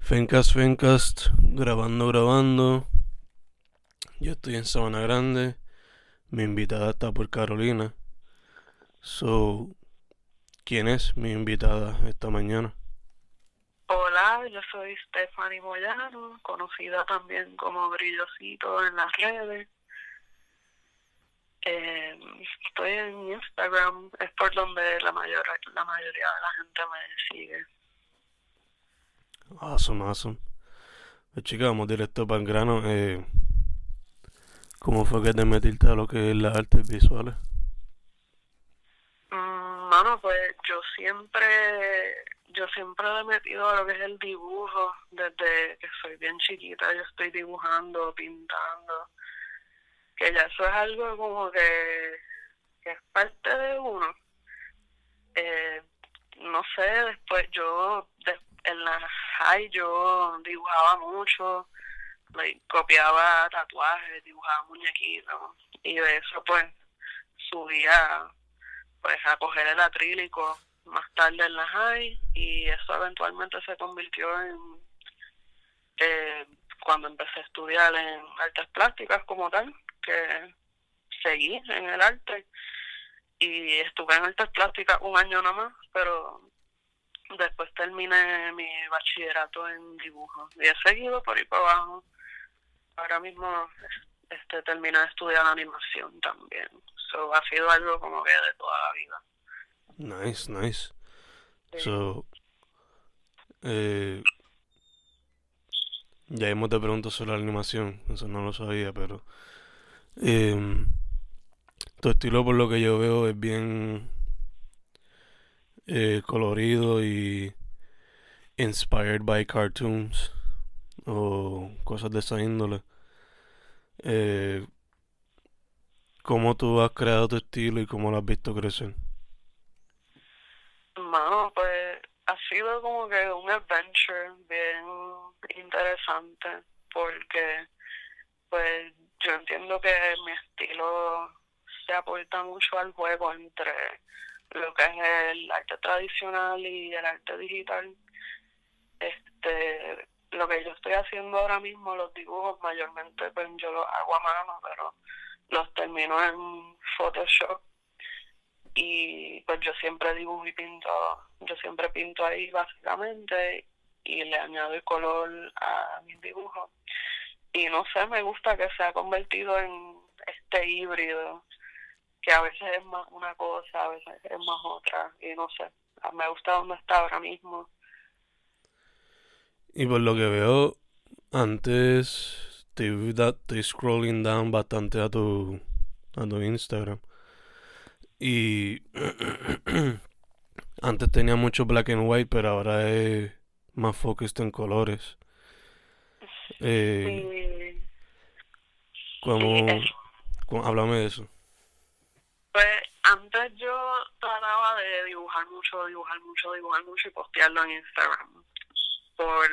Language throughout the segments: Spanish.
Fencast, Fencast, grabando, grabando. Yo estoy en Sabana Grande. Mi invitada está por Carolina. So, ¿quién es mi invitada esta mañana? Hola, yo soy Stephanie Moyano, conocida también como Brillosito en las redes. Eh, estoy en Instagram, es por donde la, mayor, la mayoría de la gente me sigue. Awesome, awesome. Pues chica, vamos directo para el grano. Eh, ¿Cómo fue que te metiste a lo que es las artes visuales? Mm, Mano, pues yo siempre, yo siempre le he metido a lo que es el dibujo, desde que soy bien chiquita, yo estoy dibujando, pintando, que ya eso es algo como que, que es parte de uno. Eh, no sé, después yo, de- en la high yo dibujaba mucho, copiaba tatuajes, dibujaba muñequitos, y de eso pues subía pues a coger el acrílico más tarde en la high y eso eventualmente se convirtió en eh, cuando empecé a estudiar en artes plásticas como tal que seguí en el arte y estuve en artes plásticas un año nada más pero después terminé mi bachillerato en dibujo. Y he seguido por ahí para abajo. Ahora mismo este terminé de estudiar animación también. So ha sido algo como que de toda la vida. Nice, nice. Sí. So, eh, ya mismo te pregunto sobre la animación, eso no lo sabía, pero em, tu estilo por lo que yo veo es bien eh, colorido y inspired by cartoons o cosas de esa índole. Eh, ¿cómo tú has creado tu estilo y cómo lo has visto crecer? Mano, pues ha sido como que un adventure bien interesante porque pues yo entiendo que mi estilo se aporta mucho al juego entre lo que es el arte tradicional y el arte digital. Este, lo que yo estoy haciendo ahora mismo, los dibujos mayormente pues yo los hago a mano, pero los termino en Photoshop y pues yo siempre dibujo y pinto, yo siempre pinto ahí básicamente y le añado el color a mis dibujos. Y no sé, me gusta que se ha convertido en este híbrido, que a veces es más una cosa, a veces es más otra, y no sé, me gusta donde está ahora mismo. Y por lo que veo, antes da- estoy scrolling down bastante a tu, a tu Instagram. Y antes tenía mucho black and white, pero ahora es más focused en colores. Eh, Y ¿cómo, sí, cómo- háblame de eso. Pues antes yo trataba de dibujar mucho, dibujar mucho, dibujar mucho y postearlo en Instagram. Por,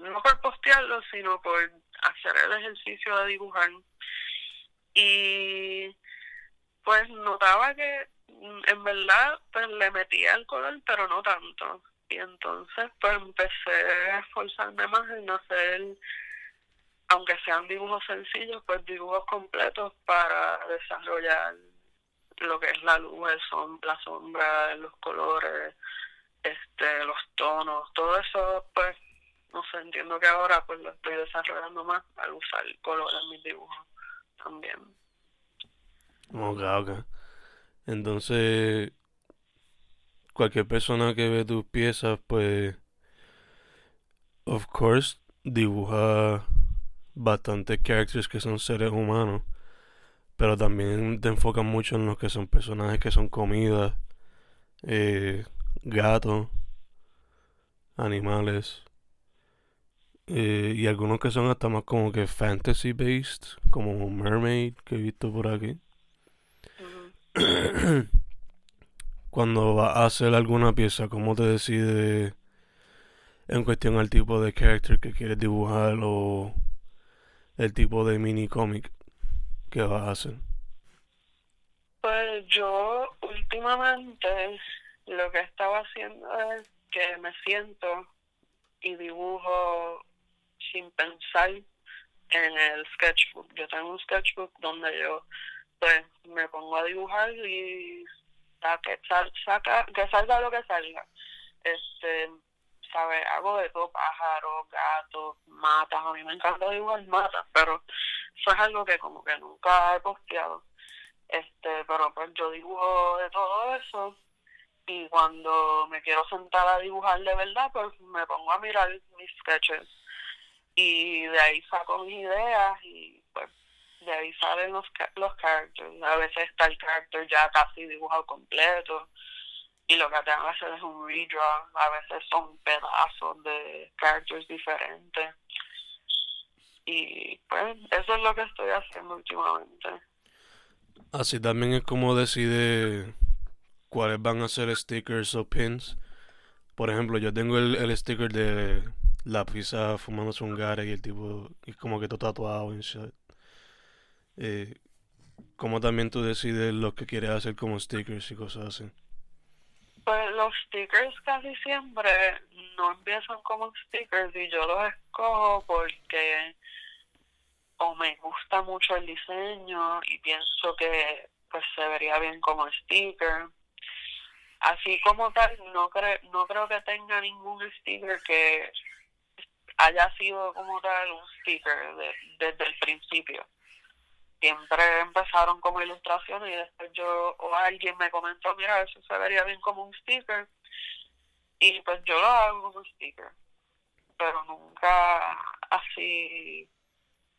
no por postearlo, sino por hacer el ejercicio de dibujar. Y pues notaba que en verdad pues le metía el color, pero no tanto. Y entonces pues empecé a esforzarme más en hacer, aunque sean dibujos sencillos, pues dibujos completos para desarrollar lo que es la luz, el la sombra, los colores, este, los tonos, todo eso, pues, no sé, entiendo que ahora pues lo estoy desarrollando más al usar color en mis dibujos también. Ok, ok. Entonces, cualquier persona que ve tus piezas, pues, of course, dibuja bastantes characters que son seres humanos, pero también te enfocas mucho en los que son personajes que son comidas, eh, gatos, animales. Eh, y algunos que son hasta más como que fantasy based, como Mermaid, que he visto por aquí. Cuando vas a hacer alguna pieza, ¿cómo te decides en cuestión al tipo de character que quieres dibujar o el tipo de mini cómic que vas a hacer? Pues yo últimamente lo que estaba haciendo es que me siento y dibujo sin pensar en el sketchbook. Yo tengo un sketchbook donde yo pues me pongo a dibujar y saque, saca, que salga lo que salga. Este, ¿sabes? Hago de todo, pájaros, gatos, matas. A mí me encanta dibujar matas, pero eso es algo que como que nunca he posteado. Este, pero pues yo dibujo de todo eso y cuando me quiero sentar a dibujar de verdad, pues me pongo a mirar mis sketches y de ahí saco mis ideas y pues de ahí salen los, los characters. A veces está el character ya casi dibujado completo y lo que tengo que hacer es un redraw. A veces son pedazos de characters diferentes. Y pues eso es lo que estoy haciendo últimamente. Así también es como decide cuáles van a ser stickers o pins. Por ejemplo, yo tengo el, el sticker de la pizza fumándose un gare y el tipo y como que todo tatuado en shit. Eh, ¿Cómo también tú decides lo que quieres hacer como stickers y cosas así? Pues los stickers casi siempre no empiezan como stickers y yo los escojo porque o me gusta mucho el diseño y pienso que pues se vería bien como sticker. Así como tal, no, creo no creo que tenga ningún sticker que haya sido como tal un sticker desde el principio siempre empezaron como ilustraciones y después yo o alguien me comentó, mira, eso se vería bien como un sticker y pues yo lo hago como sticker, pero nunca así,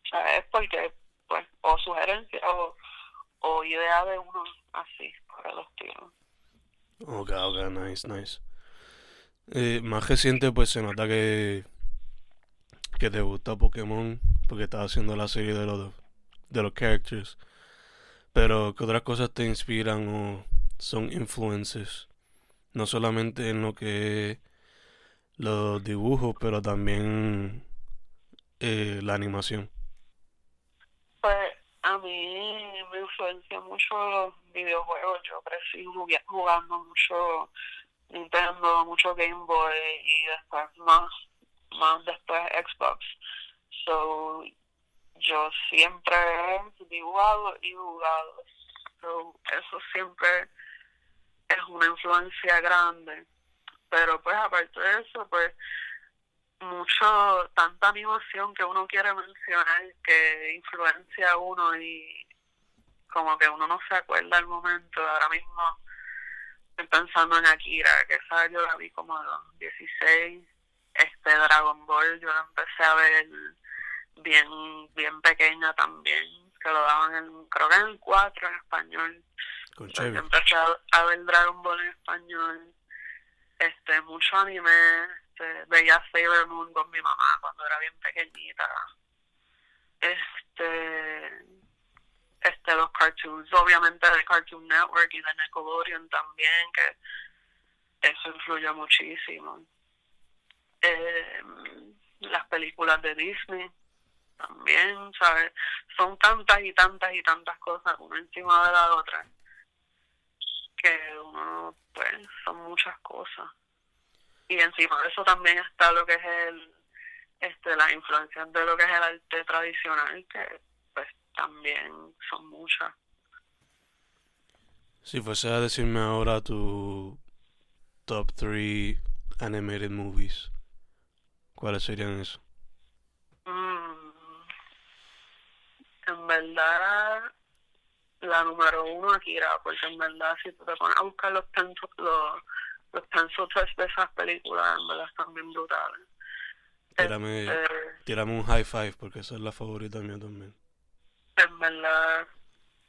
¿sabes? Porque pues o sugerencia o, o idea de uno así, por el estilo. Ok, ok, nice, nice. Eh, más reciente pues se nota que que te gusta Pokémon porque estás haciendo la serie de los de los characters. Pero que otras cosas te inspiran o son influences. No solamente en lo que los dibujos, pero también eh, la animación. Pues a mí me influencia mucho los videojuegos. Yo crecí jugando mucho Nintendo, mucho Game Boy y después más, más después Xbox. So yo siempre he dibujado y jugado. eso siempre es una influencia grande. Pero pues aparte de eso, pues mucho, tanta animación que uno quiere mencionar que influencia a uno y como que uno no se acuerda al momento. Ahora mismo estoy pensando en Akira, que esa yo la vi como a los 16. Este Dragon Ball, yo la empecé a ver bien bien pequeña también, que lo daban en, creo que en 4 en español. Empecé a, ver Dragon Ball en español, este mucho anime, este, veía Sailor Moon con mi mamá cuando era bien pequeñita. Este este los cartoons, obviamente de Cartoon Network y de Nickelodeon también, que eso influyó muchísimo. Eh, las películas de Disney, también, ¿sabes? Son tantas y tantas y tantas cosas una encima de la otra que uno, pues, son muchas cosas. Y encima de eso también está lo que es el, este, la influencia de lo que es el arte tradicional, que pues también son muchas. Si fuese a decirme ahora tu top 3 animated movies, ¿cuáles serían esos? En verdad la número uno Akira, porque en verdad si tú te pones a buscar los pensos, los, los de esas películas, en verdad están bien brutales. Tírame, este, un high five porque esa es la favorita mía también. En verdad,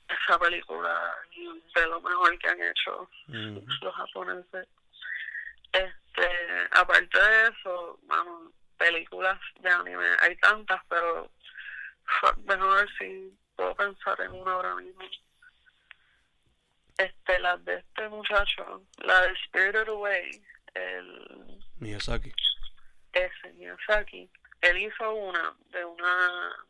esa película de lo mejor que han hecho los japoneses. Este, aparte de eso, vamos, películas de anime. Hay tantas, pero déjame ver si puedo pensar en una ahora mismo. Este, la de este muchacho, la de Spirited Away, el... Miyazaki. Ese, Miyazaki. Él hizo una de una...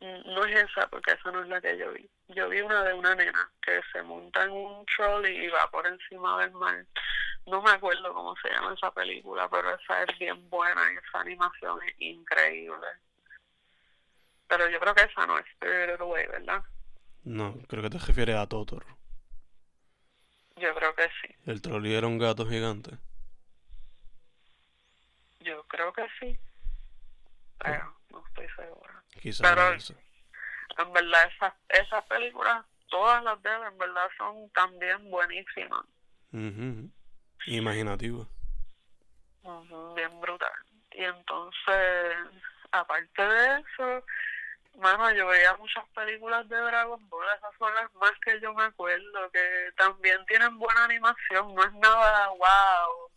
No es esa, porque esa no es la que yo vi. Yo vi una de una nena que se monta en un trolley y va por encima del mar. No me acuerdo cómo se llama esa película, pero esa es bien buena y esa animación es increíble. Pero yo creo que esa no es Spirited Away, ¿verdad? No, creo que te refieres a Totoro. Yo creo que sí. ¿El trolley era un gato gigante? Yo creo que sí. Pero no estoy segura. Quizás Pero- esa. En verdad, esas, esas películas, todas las de él, en verdad, son también buenísimas. Ujú. Imaginativo. Ujú, bien brutal. Y entonces, aparte de eso, mano, yo veía muchas películas de Dragon Ball, esas son las más que yo me acuerdo, que también tienen buena animación, no es nada wow,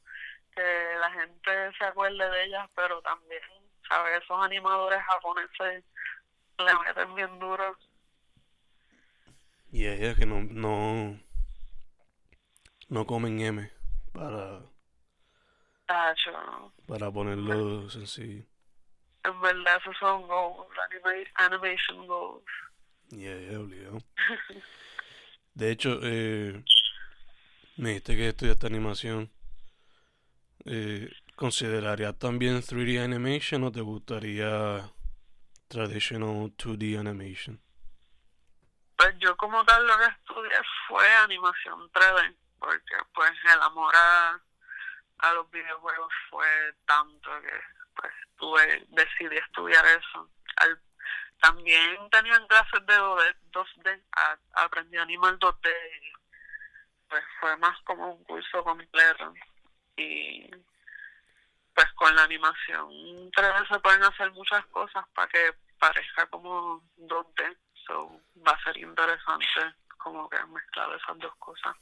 que la gente se acuerde de ellas, pero también, ¿sabes? Esos animadores japoneses le meten bien duro. Y ella que no, no, no comen M para, Tacho, para ponerlo sencillo. En verdad, esos son goals, anima- animation goals. Yeah, yeah, obligado. De hecho, eh, me dijiste que estudiaste animación. Eh, ¿Considerarías también 3D animation o te gustaría traditional 2D animation? Pues yo como tal lo que estudié fue animación 3D, porque pues el amor a, a los videojuegos fue tanto que pues tuve, decidí estudiar eso. Al, también tenían clases de 2D, 2D a- aprendí a animar 2D y pues fue más como un curso completo. Y pues con la animación 3D se pueden hacer muchas cosas para que parezca como 2D. So, va a ser interesante como que mezclar esas dos cosas.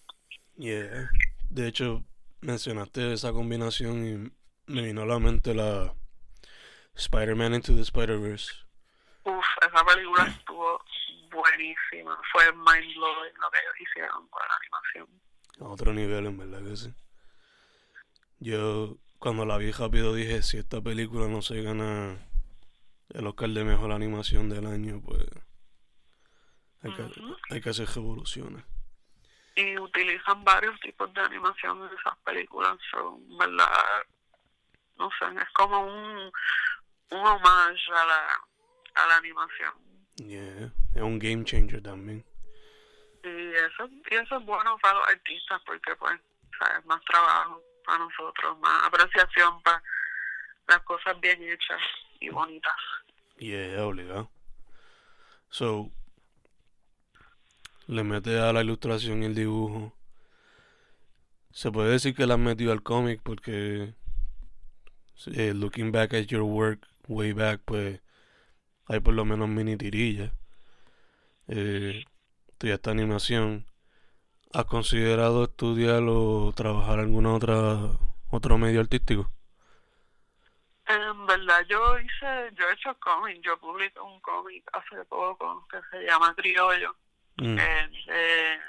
Yeah. De hecho, mencionaste esa combinación y me vino a la mente la Spider-Man Into the Spider-Verse. Uf, esa película estuvo buenísima. Fue mind blowing lo que ellos hicieron con la animación. A otro nivel, en verdad que sí. Yo, cuando la vi rápido, dije: si esta película no se gana el Oscar de mejor animación del año, pues. Hay que, hay que hacer revoluciones. Y utilizan varios tipos de animación en esas películas. So, en verdad, no sé, es como un, un homage a la, a la animación. Yeah. Es un game changer también. Y eso, y eso es bueno para los artistas porque pues, sabes, más trabajo para nosotros, más apreciación para las cosas bien hechas y bonitas. Yeah, obligado. So, le metes a la ilustración y el dibujo. Se puede decir que la has metido al cómic porque, eh, looking back at your work way back, pues hay por lo menos mini tirillas. Eh, estudiaste animación. ¿Has considerado estudiar o trabajar en alguna otra otro medio artístico? En verdad, yo hice, yo he hecho cómic, yo publiqué un cómic hace poco que se llama Criollo, Mm, que es de,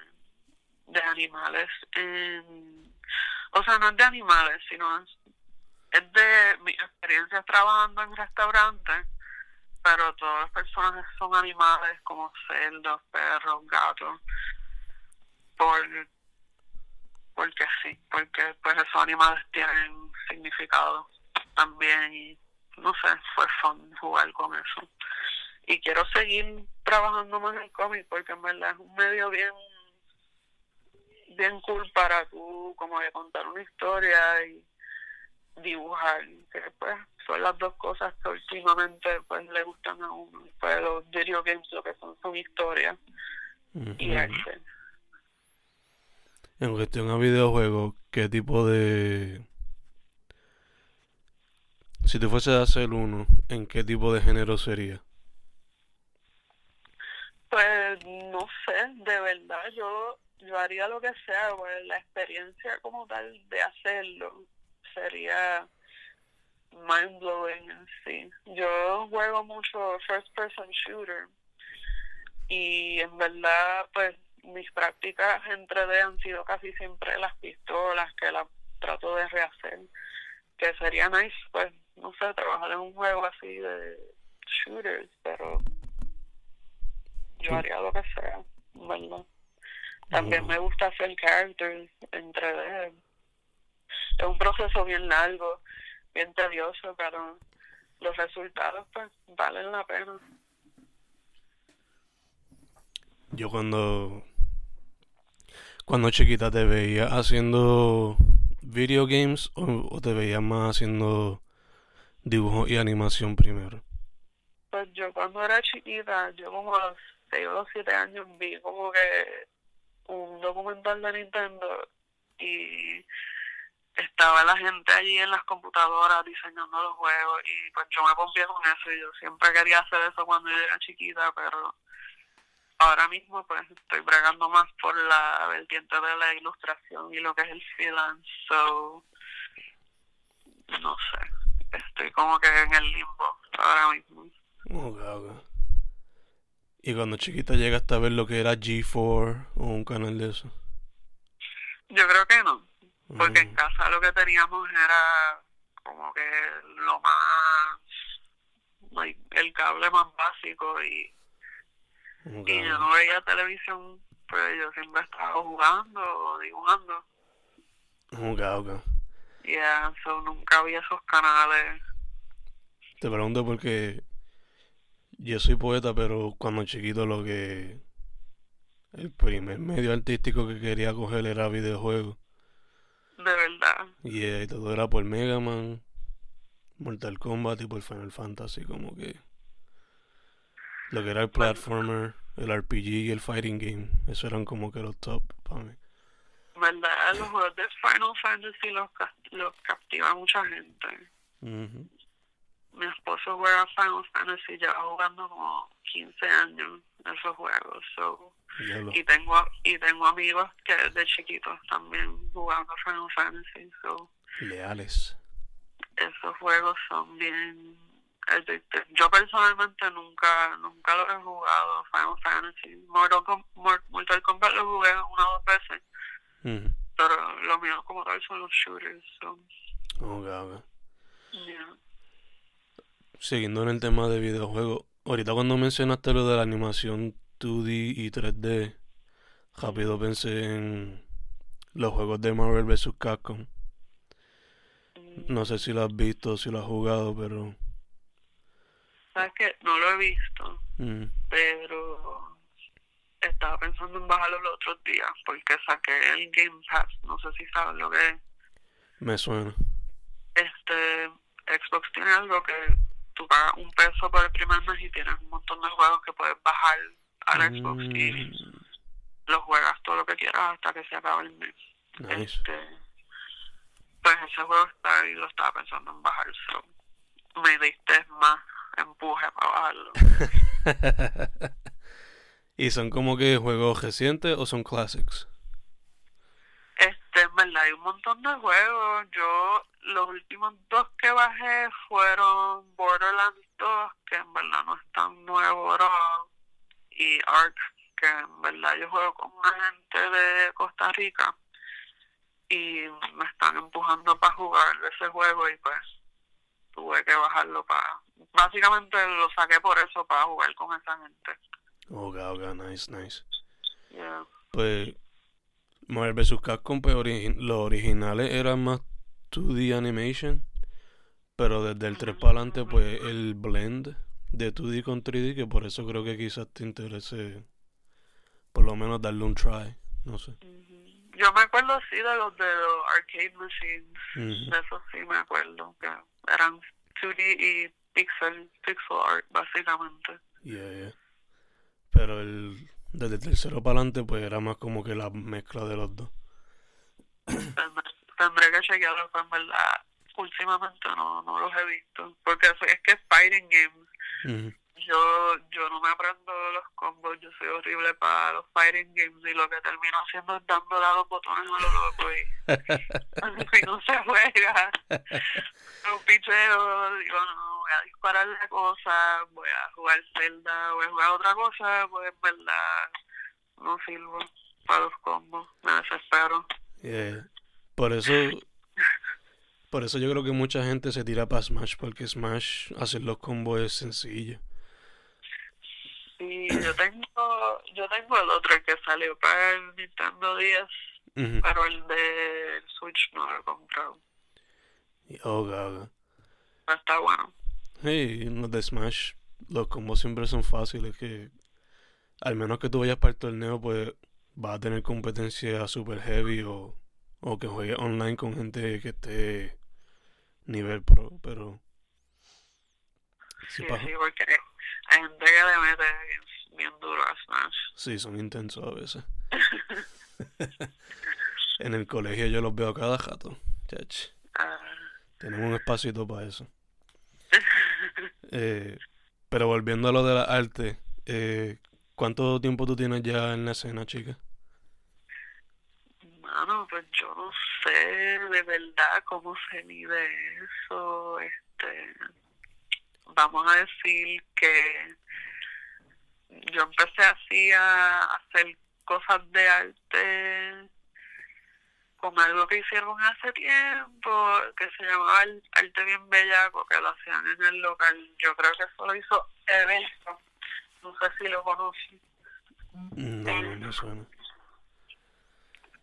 de animales. en- o sea, no es de animales, sino es, es de mi experiencia trabajando en restaurantes, pero todos los personajes son animales como cerdos, perros, gatos, por, porque sí, porque pues esos animales tienen significado también y no sé, fue fun jugar con eso. Y quiero seguir trabajando más en cómic porque en verdad es un medio bien bien cool para tú como de contar una historia y dibujar, que pues son las dos cosas que últimamente pues le gustan a uno. Pues los video games lo que son son historias y arte. En cuestión a videojuegos, ¿qué tipo de... Si te fuese a hacer uno, ¿en qué tipo de género sería? Pues no sé, de verdad, yo yo haría lo que sea, pues la experiencia como tal de hacerlo sería mind blowing en sí. Yo juego mucho first person shooter y en verdad pues mis prácticas en 3D han sido casi siempre las pistolas que las trato de rehacer que sería nice pues no sé trabajar en un juego así de shooters pero yo haría lo que sea verdad. También me gusta hacer characters en 3D es un proceso bien largo bien tedioso pero los resultados pues valen la pena yo cuando cuando chiquita te veía haciendo video games o, te veía más haciendo dibujo y animación primero? Pues yo cuando era chiquita, yo como a los 6 o 7 años vi como que un documental de Nintendo y estaba la gente allí en las computadoras diseñando los juegos y pues yo me pompié con eso y yo siempre quería hacer eso cuando yo era chiquita, pero ahora mismo pues estoy bregando más por la vertiente de la ilustración y lo que es el freelance, so no sé, estoy como que en el limbo ahora mismo. ¿Y cuando chiquita llegaste a ver lo que era G4 o un canal de eso? Yo creo que no, porque en casa lo que teníamos era como que lo más, el cable más básico y y yo no veía televisión, pues yo siempre estaba jugando o dibujando. Ok, Yeah, so nunca había esos canales. Te pregunto porque yo soy poeta, pero cuando chiquito lo que... El primer medio artístico que quería coger era videojuegos. De verdad. y todo era por Mega Man, Mortal Kombat y por Final Fantasy, como que... Lo que era el platformer, el RPG y el fighting game. Eso eran como que los top para mí. ¿Verdad? Los juegos de Final Fantasy los, los captiva mucha gente. Mi esposo juega Final Fantasy, lleva jugando como 15 años esos juegos. So. Y tengo y tengo amigos que de chiquitos también jugando Final Fantasy. So. Leales. Esos juegos son bien yo personalmente nunca nunca lo he jugado Final Fantasy Mortal, Kombat lo jugué una o dos veces pero lo mío como tal son los shooters siguiendo en el tema de videojuegos ahorita cuando mencionaste lo de la animación 2D y 3D rápido pensé en los juegos de Marvel vs Capcom no sé si lo has visto si lo has jugado pero sabes que no lo he visto, mm. pero estaba pensando en bajarlo los otros días porque saqué el Game Pass, no sé si sabes lo que es. Me suena. Este, Xbox tiene algo que tú pagas un peso por el primer mes y tienes un montón de juegos que puedes bajar al Xbox y mm. los juegas todo lo que quieras hasta que se acabe el mes. Este, pues ese juego está y lo estaba pensando en bajar, me diste más empuje para bajarlo. ¿Y son como que juegos recientes o son classics? Este, en verdad, hay un montón de juegos. Yo, los últimos dos que bajé fueron Borderlands 2, que en verdad no es tan nuevo, y Ark, que en verdad yo juego con una gente de Costa Rica y me están empujando para jugar ese juego y pues tuve que bajarlo para básicamente lo saqué por eso, para jugar con esa gente. Ok, ok, nice, nice. Pues, Marvel vs. Capcom, pues los originales eran más 2D animation, pero desde el 3 para adelante, pues el blend de 2D con 3D, que por eso creo que quizás te interese, por lo menos darle un try, no sé. Yo me acuerdo, sí, de los de los arcade machines, de eso sí me acuerdo, que eran 2D y pixel, pixel art, básicamente. Yeah, yeah. Pero el desde el tercero para adelante, pues era más como que la mezcla de los dos. Tendré que chequearlo, en verdad, últimamente no, no los he visto. Porque es, que es fighting yo, yo no me aprendo los combos, yo soy horrible para los fighting games y lo que termino haciendo es dándole a los botones a lo loco y, y no se juega. Un picheo, digo, no, voy a disparar la cosa, voy a jugar Zelda, voy a jugar otra cosa, pues en verdad no sirvo para los combos, me desespero. Yeah. Por eso por eso yo creo que mucha gente se tira para Smash, porque Smash hacer los combos es sencillo. Sí, yo tengo, yo tengo el otro que salió para el Nintendo 10, pero el de Switch no lo he comprado. Oh, Está bueno. Sí, los de Smash, los combos siempre son fáciles, que al menos que tú vayas para el torneo, pues vas a tener competencia super heavy o, o que juegues online con gente que esté nivel pro, pero... Sí, sí, porque hay gente que le mete bien duro a Smash. Sí, son intensos a veces. en el colegio yo los veo cada jato, chach. Ah. Tenemos un espacito para eso. eh, pero volviendo a lo de la arte, eh, ¿cuánto tiempo tú tienes ya en la escena, chica? Mano, pues yo no sé de verdad cómo se mide eso. Este, vamos a decir que yo empecé así a hacer cosas de arte con algo que hicieron hace tiempo, que se llamaba Arte Bien Bellaco, que lo hacían en el local. Yo creo que eso lo hizo Evento. No sé si lo conocen. No, no me suena.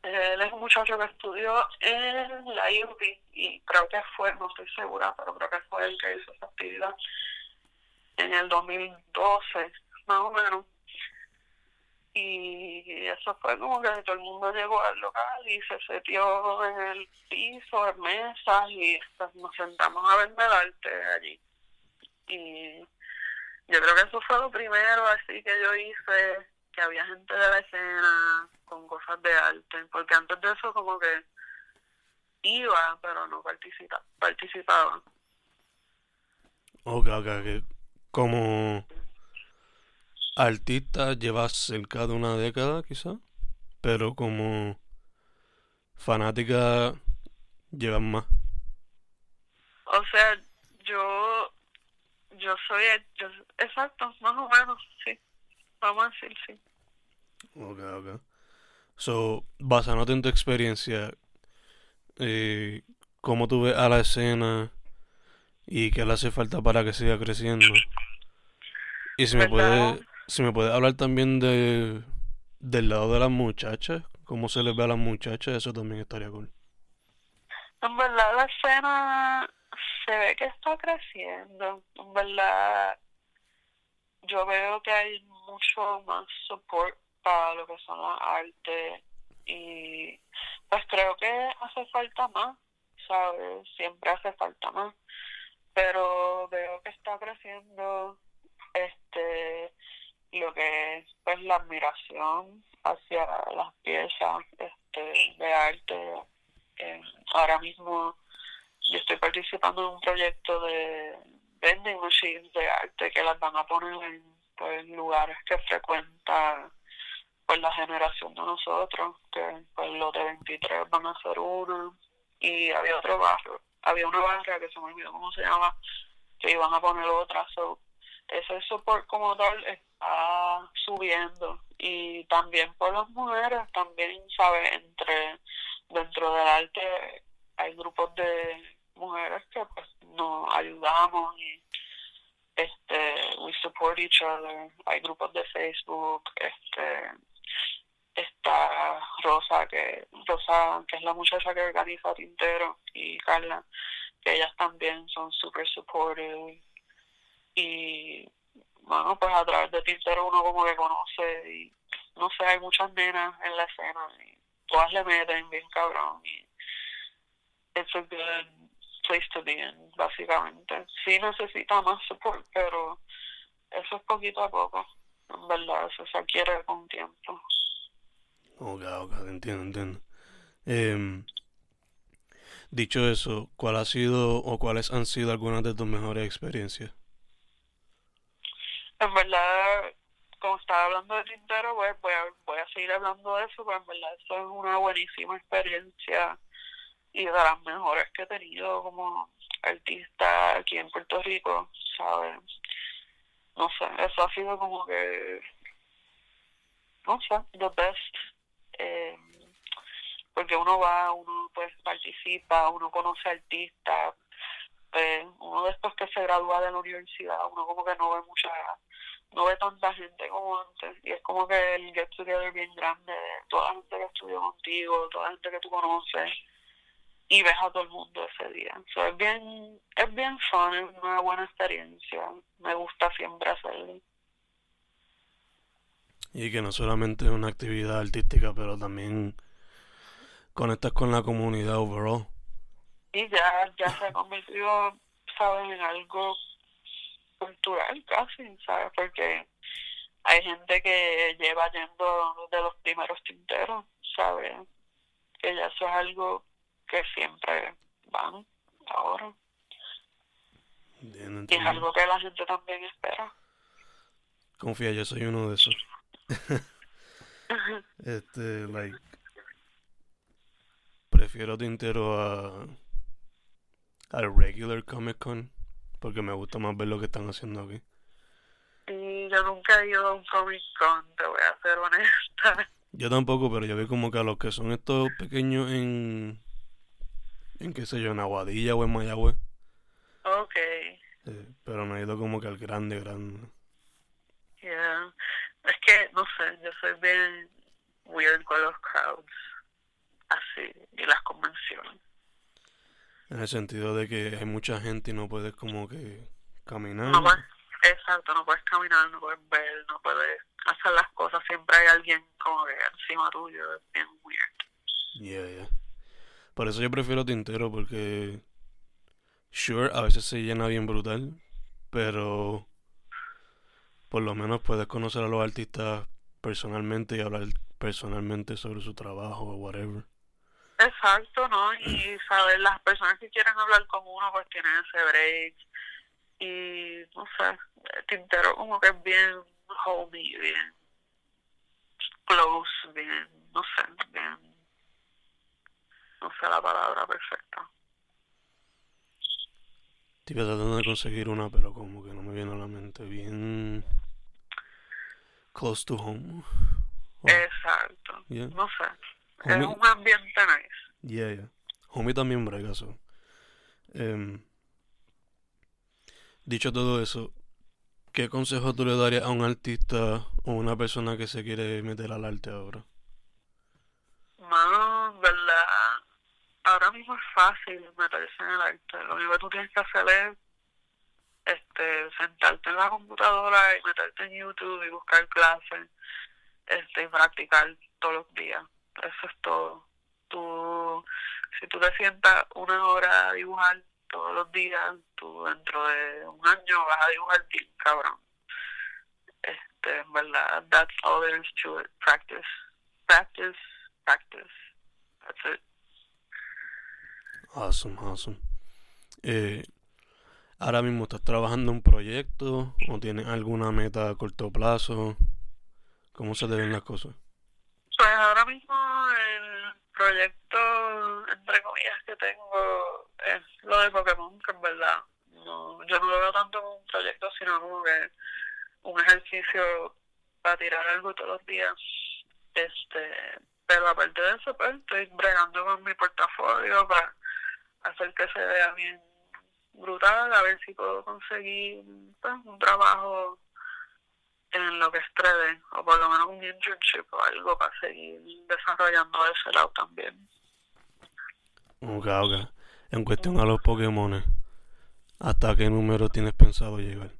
Él es un muchacho que estudió en la IUP y creo que fue, no estoy segura, pero creo que fue el que hizo esa actividad en el 2012, más o menos. Y eso fue como que todo el mundo llegó al local y se setió en el piso, en mesas y pues, nos sentamos a vender arte allí. Y yo creo que eso fue lo primero así que yo hice que había gente de la escena con cosas de arte, porque antes de eso como que iba, pero no participa, participaba. Ok, ok, ok. Como artista llevas cerca de una década quizá, pero como fanática llevas más. O sea, yo yo soy yo, exacto, más o menos, sí. Vamos a decir sí. Ok, ok. So, basándote en tu experiencia, eh, ¿cómo tú ves a la escena y qué le hace falta para que siga creciendo? Y si me puede, si me puede hablar también de del lado de las muchachas, cómo se les ve a las muchachas, eso también estaría cool. En verdad la escena se ve que está creciendo. En verdad yo veo que hay mucho más support para lo que son las artes y pues creo que hace falta más, ¿sabes? Siempre hace falta más, pero veo que está creciendo este lo que es pues la admiración hacia las piezas este de arte ahora mismo yo estoy participando en un proyecto de vending machines de arte que las van a poner en pues, lugares que frecuenta pues la generación de nosotros, que pues los de 23 van a ser uno, y había otro barrio, había una barra que se me olvidó cómo se llama, que iban a poner otra, so, ese support como tal está subiendo, y también por las mujeres, también, sabe entre, dentro del arte hay grupos de mujeres que pues nos ayudamos y este we support each other. Hay grupos de Facebook este está Rosa que Rosa que es la muchacha que organiza Tintero y Carla que ellas también son super supportive. Y bueno pues a través de Tintero uno como que conoce y no sé hay muchas nenas en la escena y todas le meten bien cabrón y it's a good place to be in, básicamente. Sí necesita más support, pero eso es poquito a poco. En verdad, eso se adquiere con tiempo. Ok, ok, entiendo, entiendo. Eh, dicho eso, ¿cuál ha sido o cuáles han sido algunas de tus mejores experiencias? en verdad, como estaba hablando de Tintero, pues voy a, voy a seguir hablando de eso, pero en verdad eso es una buenísima experiencia y de las mejores que he tenido como artista aquí en Puerto Rico, ¿sabes? No sé, eso ha sido como que, no sé, the best. Eh, porque uno va, uno pues participa, uno conoce artistas, pues, uno de estos que se gradúa de la universidad, uno como que no ve mucha, no ve tanta gente como antes, y es como que el get together bien grande, toda la gente que estudió contigo, toda la gente que tú conoces, y ves a todo el mundo ese día. So, es bien, es bien fun, es una buena experiencia. Me gusta siempre hacerlo. Y que no solamente es una actividad artística, pero también conectas con la comunidad overall. Y ya, ya se ha convertido, ¿sabes?, en algo cultural casi, ¿sabes? Porque hay gente que lleva yendo de los primeros tinteros, ¿sabes? Que ya eso es algo que siempre van ahora. y es algo que la gente también espera. Confía, yo soy uno de esos. este, like. Prefiero tintero a. al regular Comic Con. Porque me gusta más ver lo que están haciendo aquí. Y yo nunca he ido a un Comic Con, te voy a ser honesta. Yo tampoco, pero yo vi como que a los que son estos pequeños en en qué sé yo, en Aguadilla o en Mayagüez. Ok. pero no he ido como que al grande, grande. Yeah. Es que, no sé, yo soy bien weird con los crowds. Así, y las convenciones. En el sentido de que hay mucha gente y no puedes como que caminar. No puedes, exacto, no puedes caminar, no puedes ver, no puedes hacer las cosas. Siempre hay alguien como que encima tuyo. Es bien weird. Yeah, yeah. Por eso yo prefiero Tintero porque, sure, a veces se llena bien brutal, pero por lo menos puedes conocer a los artistas personalmente y hablar personalmente sobre su trabajo o whatever. Exacto, ¿no? Y saber, las personas que quieren hablar con uno pues tienen ese break y no sé, Tintero como que es bien homey, bien close, bien, no sé, bien no sé la palabra perfecta. Estoy tratando de conseguir una, pero como que no me viene a la mente. Bien. Close to home. Exacto. No sé. Es un ambiente nice. Yeah, yeah. Homie también brega eso. Em, dicho todo eso, ¿qué consejo tú le darías a un artista o una persona que se quiere meter al arte ahora? Mano, ahora mismo es fácil meterse en el arte. Lo único que tú tienes que hacer es este, sentarte en la computadora y meterte en YouTube y buscar clases este, y practicar todos los días. Eso es todo. Tú, si tú te sientas una hora a dibujar todos los días, tú dentro de un año vas a dibujar bien, cabrón. Este, en verdad, that's all there is to it. Practice. Practice, practice. That's it. Awesome, awesome. Eh, ahora mismo estás trabajando en un proyecto o tienes alguna meta a corto plazo. ¿Cómo se te ven las cosas? Pues ahora mismo el proyecto, entre comillas, que tengo es lo de Pokémon, que en verdad no, yo no lo veo tanto como un proyecto, sino como que un ejercicio para tirar algo todos los días. Este, pero aparte de eso, pues estoy bregando con mi portafolio para hacer que se vea bien brutal, a ver si puedo conseguir pues, un trabajo en lo que es o por lo menos un internship o algo para seguir desarrollando ese lado también. Ok, ok. En cuestión a los Pokémon, ¿hasta qué número tienes pensado llegar?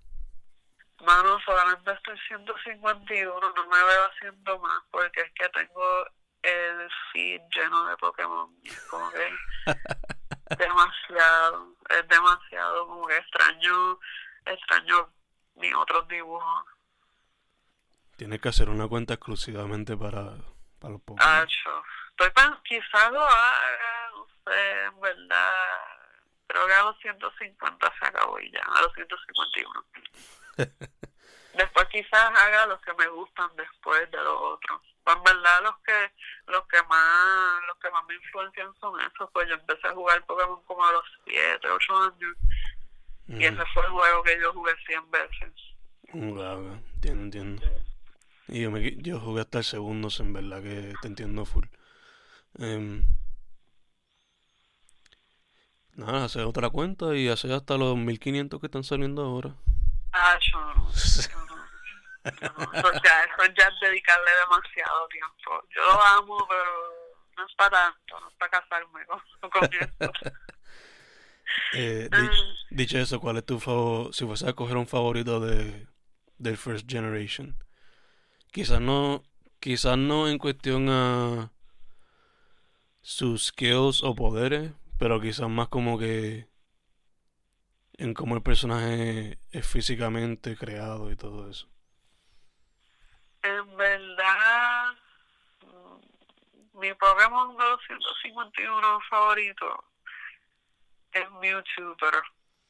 Mano, solamente estoy 151, no me veo haciendo más porque es que tengo el feed lleno de Pokémon. como que demasiado, es demasiado como que extraño, extraño mis otros dibujos. Tienes que hacer una cuenta exclusivamente para, para los Pokémon. Estoy quizás lo haga, no sé, en verdad. Creo que a los 150 se acabó y ya, a los 151. después quizás haga los que me gustan después de los otros. Pues en verdad los que los que más los que más me influencian son esos, pues yo empecé a jugar Pokémon como a los 7, 8 años y ese fue el juego que yo jugué 100 veces. Claro, entiendo, entiendo. Y yo, me, yo jugué hasta el segundo, en verdad que te entiendo full. Um, nada, hacer otra cuenta y hacer hasta los 1500 que están saliendo ahora. Ah, yo no. Eso, ya, eso ya es dedicarle demasiado tiempo. Yo lo amo, pero no es para tanto, no es para casarme con, con esto. eh, dicho, dicho, eso, ¿cuál es tu favor? Si fuese a coger un favorito de del First Generation? Quizás no, quizás no en cuestión a sus skills o poderes, pero quizás más como que en cómo el personaje es físicamente creado y todo eso. En verdad, mi Pokémon 251 favorito es Mewtwo, pero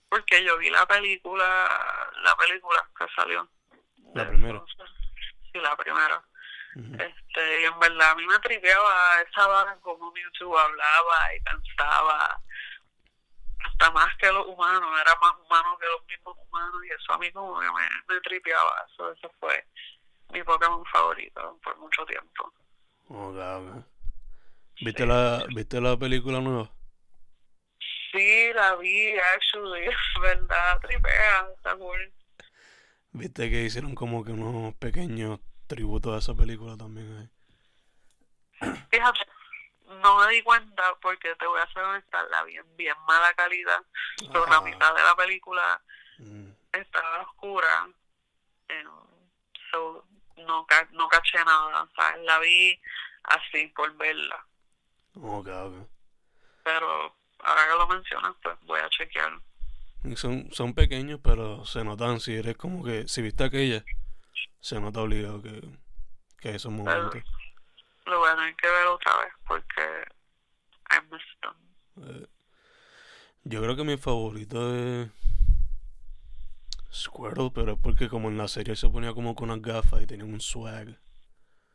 porque yo vi la película, la película que salió. La primera. Sí, la primera. Este, y en verdad a mí me tripeaba esa vara como Mewtwo hablaba y pensaba hasta más que los humanos, era más humano que los mismos humanos y eso a mí como que me, me tripeaba, eso, eso fue mi Pokémon favorito por mucho tiempo. Oh, ¿Viste, la, ¿Viste la película nueva? Sí, la vi, actually, es verdad, tripea, está cool. ¿Viste que hicieron como que unos pequeños tributos a esa película también ahí? Fíjate, no me di cuenta porque te voy a hacer honesta, la bien, bien mala calidad. Pero la mitad de la película mm. estaba oscura. So, no, no caché nada. Sea, la vi así por verla. Okay, okay. Pero ahora que lo mencionas, pues voy a chequear. Son, son pequeños, pero se notan. Si eres como que, si viste aquella, se nota obligado que, que esos momentos. lo voy a tener que ver otra vez porque I missed them. Eh, yo creo que mi favorito es Squirtle, pero es porque como en la serie se ponía como con unas gafas y tenía un swag.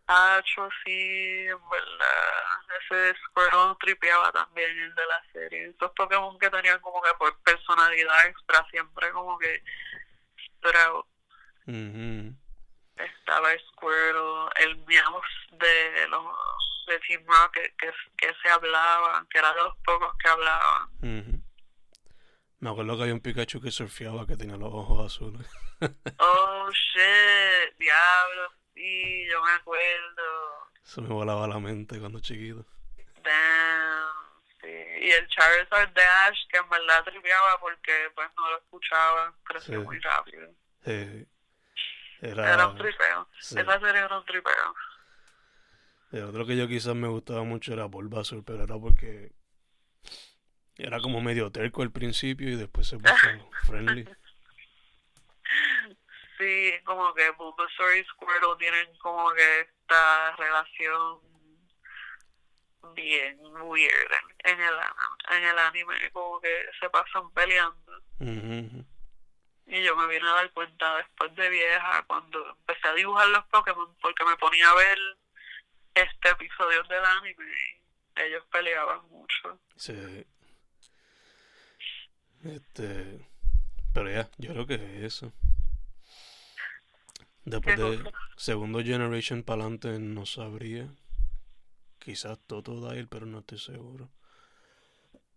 Ah, yo sí, en verdad. Ese Squirtle tripeaba también el de la serie. Esos Pokémon que tenían como que por personalidad extra, siempre como que pero Estaba Squirtle, el Meowth de los de Team Rocket que, que se hablaban, que era de los pocos que hablaban. Me acuerdo que había un Pikachu que surfeaba que tenía los ojos azules. oh shit, diablo, sí, yo me acuerdo. Eso me volaba la mente cuando chiquito. Damn, sí. Y el Charizard Dash, que en verdad tripeaba porque pues no lo escuchaba, creció muy rápido. Sí. Era, era un tripeo. Esa serie era un tripeo. otro que yo quizás me gustaba mucho era Bulbasaur, pero era porque era como medio terco al principio y después se puso friendly. Sí, como que Bulbasaur y Squirtle tienen como que esta relación bien weird en el, en el anime, como que se pasan peleando. Y yo me vine a dar cuenta después de vieja, cuando empecé a dibujar los Pokémon, porque me ponía a ver este episodio del anime y ellos peleaban mucho. Sí. Este. Pero ya, yo creo que es eso. Después de segundo generation para adelante no sabría. Quizás Totodile, pero no estoy seguro.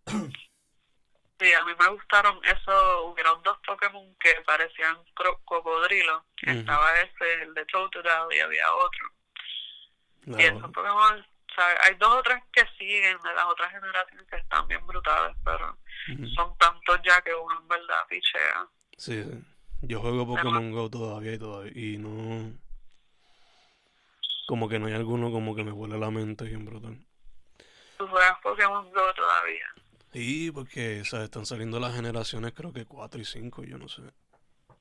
Sí, a mí me gustaron eso. Hubieron dos Pokémon que parecían cocodrilos. Estaba ese, el de Totodile, y había otro. Y esos Pokémon hay dos o tres que siguen de las otras generaciones que están bien brutales, pero son tantos ya que uno en verdad pichea. Sí, yo juego Pokémon Go todavía y todavía y no como que no hay alguno como que me huele la mente bien brutal. ¿Tú juegas Pokémon Go todavía? Sí, porque ¿sabes? están saliendo las generaciones creo que 4 y 5, yo no sé.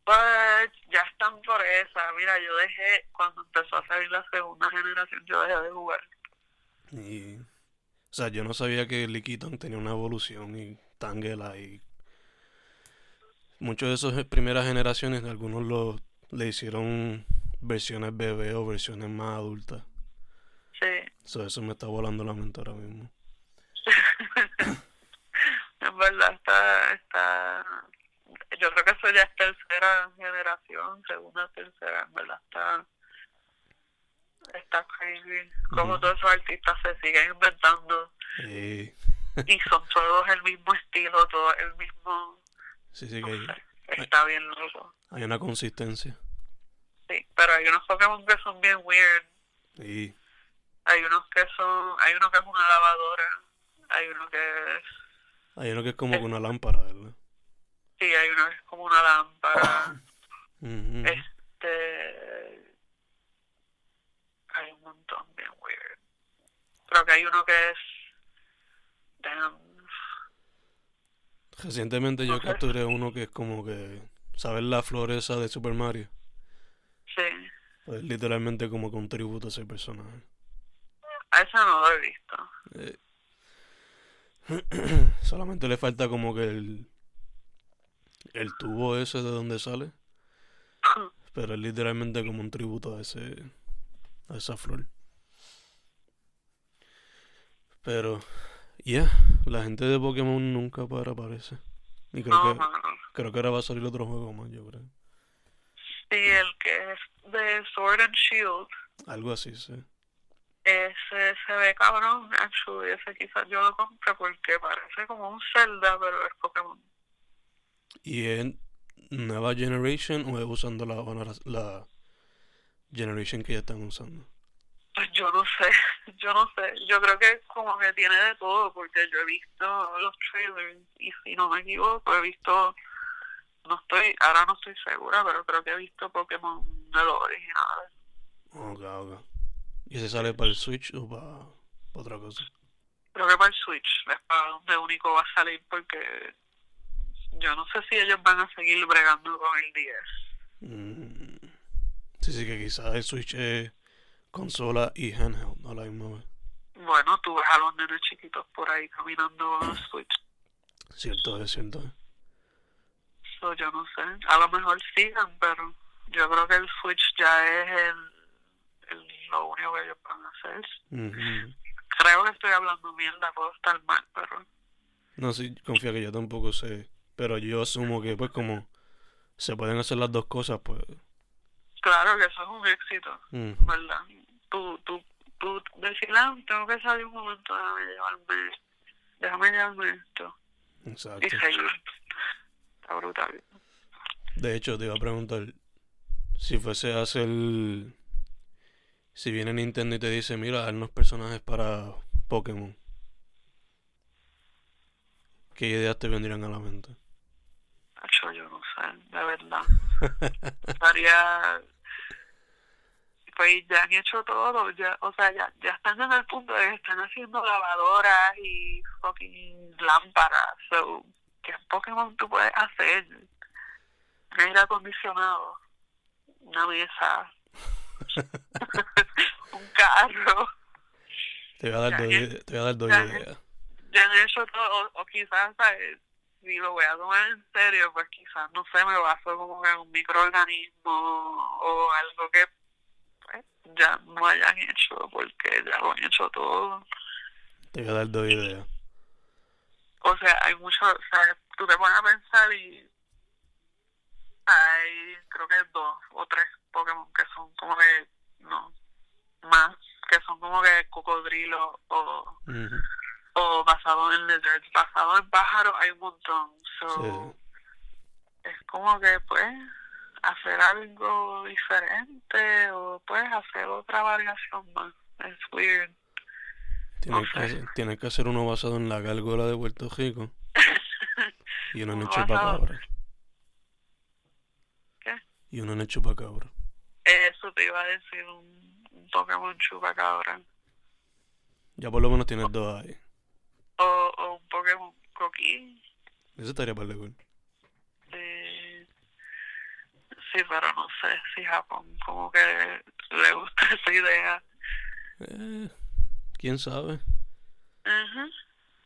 Pues ya están por esa. Mira, yo dejé, cuando empezó a salir la segunda generación, yo dejé de jugar. Y, o sea, yo no sabía que Liquiton tenía una evolución y Tangela y muchos de esos primeras generaciones, algunos los le hicieron versiones bebé o versiones más adultas. Sí. So, eso me está volando la mente ahora mismo. en verdad está, está, yo creo que eso ya es tercera generación, segunda, tercera, en verdad está, está crazy. Como todos esos artistas se siguen inventando Sí, y son todos el mismo estilo, todo el mismo, sí, sí que no hay, sé, está bien loco. hay una consistencia. Sí, pero hay unos Pokémon que son bien weird, Y hay unos que son, hay uno que es una lavadora, hay uno que es hay uno que es como que una lámpara, ¿verdad? Sí, hay uno que es como una lámpara. Este. Hay un montón bien weird. Creo que hay uno que es. Damn. Recientemente yo capturé uno que es como que, ¿sabes la flor esa de Super Mario? Sí. Es literalmente como que un tributo a ese personaje. A ese no lo he visto. Eh, Solamente le falta como que el, el tubo ese de donde sale. Pero es literalmente como un tributo a ese a esa flor. Pero, yeah, la gente de Pokémon nunca para, parece. Y creo No, que no, no. creo que ahora va a salir otro juego más, yo creo. Sí, el que es de Sword and Shield. Algo así, sí. Ese se ve cabrón, actually. Ese quizás yo lo compré porque parece como un Zelda, pero es Pokémon. ¿Y es nueva generation o es usando la, la generation que ya están usando? Pues yo no sé, yo no sé. Yo creo que como que tiene de todo, porque yo he visto los trailers y si no me equivoco, he visto, no estoy, ahora no estoy segura, pero creo que he visto Pokémon de los originales. Ok, ok. ¿Y ese sale para el Switch o para, otra cosa? Creo que para el Switch es para donde único va a salir, porque yo no sé si ellos van a seguir bregando con el 10. Mm, Sí, sí, que quizás el Switch es consola y handheld a la misma vez. Bueno, tú ves a los nenes chiquitos por ahí caminando el Switch. Cierto es, cierto es. So, yo no sé, a lo mejor sigan, pero yo creo que el Switch ya es el, el- lo único que ellos van a hacer. Creo que estoy hablando mierda, puedo estar mal, pero No, sí, confía que yo tampoco sé. Pero yo asumo que, pues, como se pueden hacer las dos cosas, pues. Claro que eso es un éxito. ¿verdad? Tú, tú, tú decir, ah, tengo que salir un momento, déjame llevarme, déjame llevarme esto Exacto. y seguir. Está brutal. De hecho, te iba a preguntar si fuese a hacer. Si viene Nintendo y te dice, mira, haznos personajes para Pokémon. ¿Qué ideas te vendrían a la mente? Yo no sé, de verdad. Estaría... Pues ya han hecho todo, ya, o sea, ya, ya están en el punto de que están haciendo lavadoras y fucking lámparas. So, ¿qué Pokémon tú puedes hacer? Un aire acondicionado, una mesa, un carro. Te voy a dar dos, ya. ide- te voy a dar dos Ya, ideas. Ya han hecho todo, o, o quizás, ¿sabes? si lo voy a tomar en serio, pues quizás, no sé, me baso como que en un microorganismo o algo que ya no hayan hecho, porque ya lo han hecho todo. Te voy a dar dos ideas. O sea, hay mucho, o sea, tú te pones a pensar y hay, creo que dos o tres Pokémon que son como que, no, más, que son como que cocodrilos o o basado en lizards, basado en pájaros hay un montón. So, Sí. es como que pues hacer algo diferente o pues hacer otra variación más. Es weird. Tienes, No que sé. hacer, tienes que hacer uno basado en la gárgola de Puerto Rico y uno en el chupacabra. ¿Qué? Y uno en el chupacabra. Eso te iba a decir un, un Pokémon chupacabra Ya por lo menos tienes dos ahí. o, o un Pokémon coquí. Eso estaría para cool. Eh, sí, pero no sé si Japón como que le gusta esa idea. Eh, ¿Quién sabe?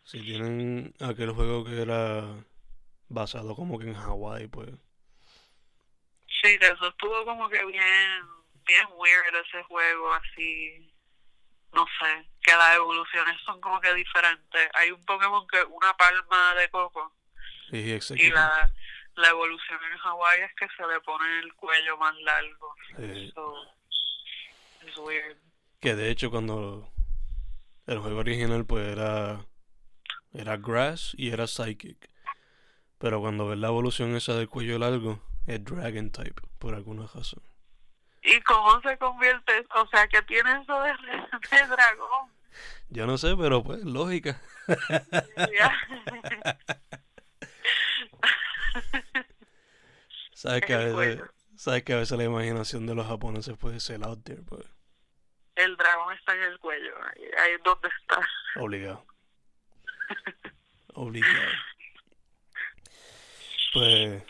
Si tienen aquel juego que era basado como que en Hawái, pues Sí, eso estuvo como que bien, bien weird ese juego, así, no sé, que las evoluciones son como que diferentes. Hay un Pokémon que una palma de coco y la, la evolución en Hawái es que se le pone el cuello más largo. So, it's weird. Que de hecho cuando el juego original pues era era Grass y era Psychic. Pero cuando ves la evolución esa del cuello largo, es Dragon type, por alguna razón. ¿Y cómo se convierte? O sea, que tiene eso de, de dragón. Yo no sé, pero pues lógica. Sabes que a veces, sabes que a veces la imaginación de los japoneses puede ser out there, pues El dragón está en el cuello. Ahí, ahí es donde está. obligado. Obligado. Pues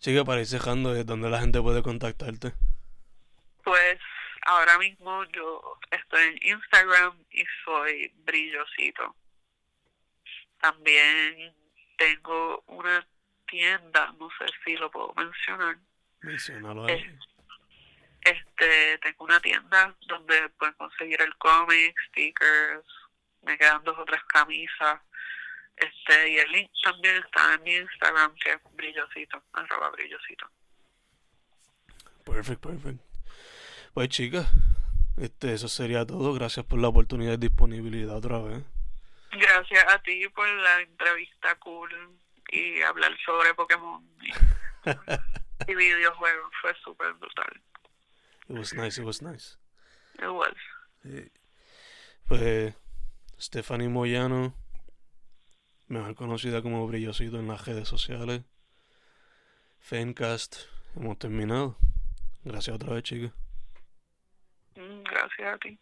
chica, para ir cerrando, ¿es donde la gente puede contactarte? Pues ahora mismo yo estoy en Instagram y soy brillosito. También tengo una tienda, no sé si lo puedo mencionar. Menciónalo ahí. Eh, Este, tengo una tienda donde pueden conseguir el cómic, stickers, me quedan dos o tres camisas. Este, y el link también está en mi Instagram, que es brillosito, arroba brillosito. Perfect, perfect. Pues chicas, este, eso sería todo. Gracias por la oportunidad y disponibilidad otra vez. Gracias a ti por la entrevista cool y hablar sobre Pokémon y, y videojuegos. Fue súper brutal. It was nice, it was nice. It was. Sí. Pues Stephanie Moyano, mejor conocida como Brillosito en las redes sociales. Fencast, hemos terminado. Gracias otra vez, chicas. Mm, Gracias a ti.